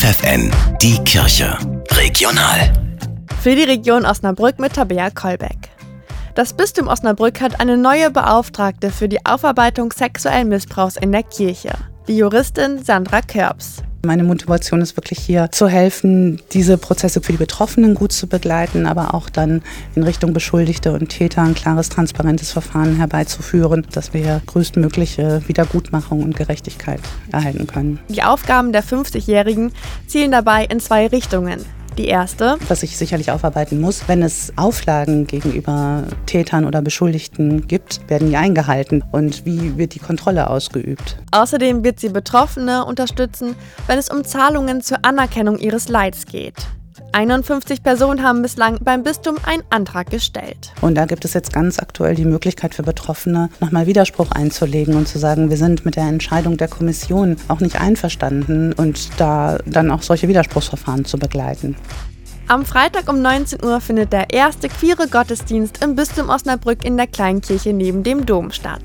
FFN, die Kirche. Regional. Für die Region Osnabrück mit Tabea Kolbeck. Das Bistum Osnabrück hat eine neue Beauftragte für die Aufarbeitung sexuellen Missbrauchs in der Kirche, die Juristin Sandra Körbs. Meine Motivation ist wirklich hier zu helfen, diese Prozesse für die Betroffenen gut zu begleiten, aber auch dann in Richtung Beschuldigte und Täter ein klares, transparentes Verfahren herbeizuführen, dass wir größtmögliche Wiedergutmachung und Gerechtigkeit erhalten können. Die Aufgaben der 50-Jährigen zielen dabei in zwei Richtungen. Die erste, was ich sicherlich aufarbeiten muss, wenn es Auflagen gegenüber Tätern oder Beschuldigten gibt, werden die eingehalten und wie wird die Kontrolle ausgeübt. Außerdem wird sie Betroffene unterstützen, wenn es um Zahlungen zur Anerkennung ihres Leids geht. 51 Personen haben bislang beim Bistum einen Antrag gestellt. Und da gibt es jetzt ganz aktuell die Möglichkeit für Betroffene, nochmal Widerspruch einzulegen und zu sagen, wir sind mit der Entscheidung der Kommission auch nicht einverstanden und da dann auch solche Widerspruchsverfahren zu begleiten. Am Freitag um 19 Uhr findet der erste queere Gottesdienst im Bistum Osnabrück in der Kleinkirche neben dem Dom statt.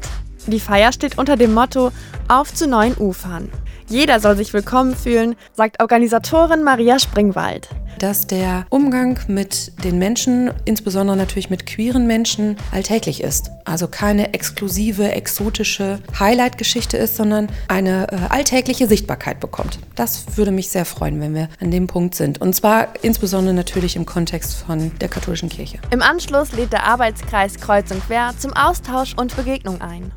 Die Feier steht unter dem Motto Auf zu neuen Ufern. Jeder soll sich willkommen fühlen, sagt Organisatorin Maria Springwald dass der Umgang mit den Menschen, insbesondere natürlich mit queeren Menschen, alltäglich ist. Also keine exklusive, exotische Highlight-Geschichte ist, sondern eine äh, alltägliche Sichtbarkeit bekommt. Das würde mich sehr freuen, wenn wir an dem Punkt sind. Und zwar insbesondere natürlich im Kontext von der katholischen Kirche. Im Anschluss lädt der Arbeitskreis Kreuz und Quer zum Austausch und Begegnung ein.